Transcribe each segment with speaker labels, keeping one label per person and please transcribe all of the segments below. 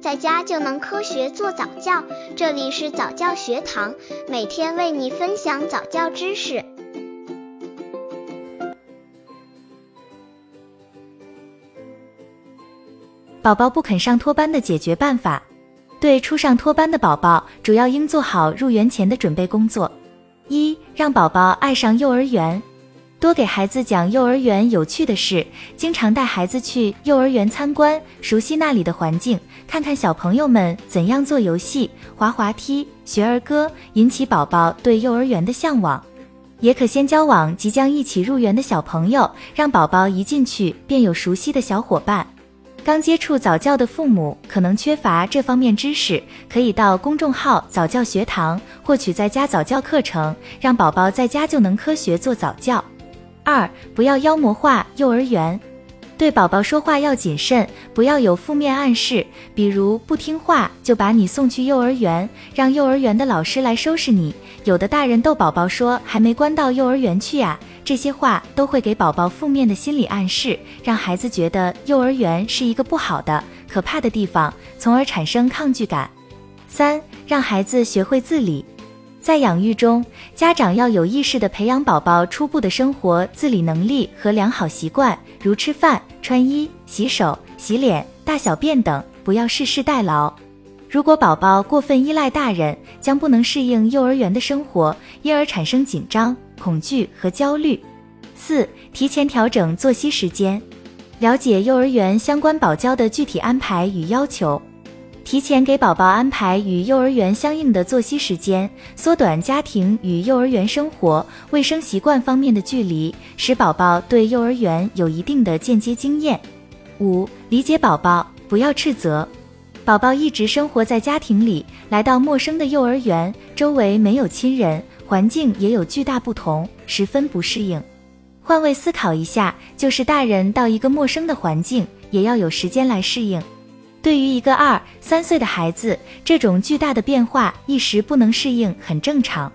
Speaker 1: 在家就能科学做早教。这里是早教学堂，每天为你分享早教知识。
Speaker 2: 宝宝不肯上托班的解决办法，对初上托班的宝宝，主要应做好入园前的准备工作。一，让宝宝爱上幼儿园。多给孩子讲幼儿园有趣的事，经常带孩子去幼儿园参观，熟悉那里的环境，看看小朋友们怎样做游戏、滑滑梯、学儿歌，引起宝宝对幼儿园的向往。也可先交往即将一起入园的小朋友，让宝宝一进去便有熟悉的小伙伴。刚接触早教的父母可能缺乏这方面知识，可以到公众号早教学堂获取在家早教课程，让宝宝在家就能科学做早教。二，不要妖魔化幼儿园，对宝宝说话要谨慎，不要有负面暗示，比如不听话就把你送去幼儿园，让幼儿园的老师来收拾你。有的大人逗宝宝说还没关到幼儿园去呀，这些话都会给宝宝负面的心理暗示，让孩子觉得幼儿园是一个不好的、可怕的地方，从而产生抗拒感。三，让孩子学会自理。在养育中，家长要有意识地培养宝宝初步的生活自理能力和良好习惯，如吃饭、穿衣、洗手、洗脸、大小便等，不要事事代劳。如果宝宝过分依赖大人，将不能适应幼儿园的生活，因而产生紧张、恐惧和焦虑。四、提前调整作息时间，了解幼儿园相关保教的具体安排与要求。提前给宝宝安排与幼儿园相应的作息时间，缩短家庭与幼儿园生活、卫生习惯方面的距离，使宝宝对幼儿园有一定的间接经验。五、理解宝宝，不要斥责。宝宝一直生活在家庭里，来到陌生的幼儿园，周围没有亲人，环境也有巨大不同，十分不适应。换位思考一下，就是大人到一个陌生的环境，也要有时间来适应。对于一个二三岁的孩子，这种巨大的变化一时不能适应很正常，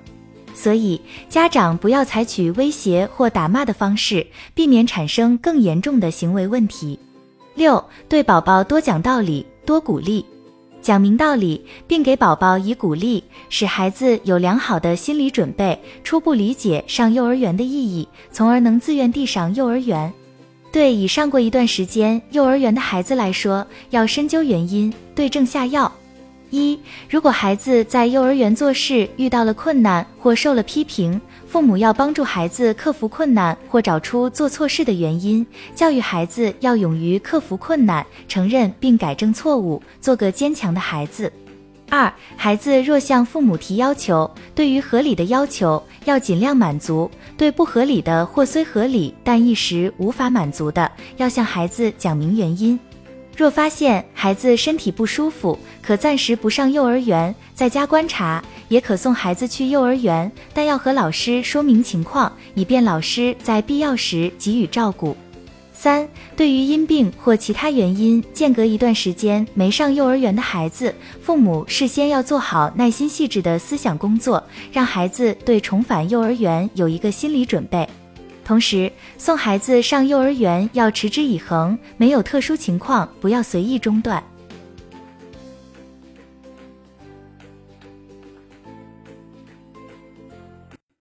Speaker 2: 所以家长不要采取威胁或打骂的方式，避免产生更严重的行为问题。六，对宝宝多讲道理，多鼓励，讲明道理，并给宝宝以鼓励，使孩子有良好的心理准备，初步理解上幼儿园的意义，从而能自愿地上幼儿园。对已上过一段时间幼儿园的孩子来说，要深究原因，对症下药。一，如果孩子在幼儿园做事遇到了困难或受了批评，父母要帮助孩子克服困难或找出做错事的原因，教育孩子要勇于克服困难，承认并改正错误，做个坚强的孩子。二，孩子若向父母提要求，对于合理的要求要尽量满足；对不合理的或虽合理但一时无法满足的，要向孩子讲明原因。若发现孩子身体不舒服，可暂时不上幼儿园，在家观察；也可送孩子去幼儿园，但要和老师说明情况，以便老师在必要时给予照顾。三，对于因病或其他原因间隔一段时间没上幼儿园的孩子，父母事先要做好耐心细致的思想工作，让孩子对重返幼儿园有一个心理准备。同时，送孩子上幼儿园要持之以恒，没有特殊情况不要随意中断。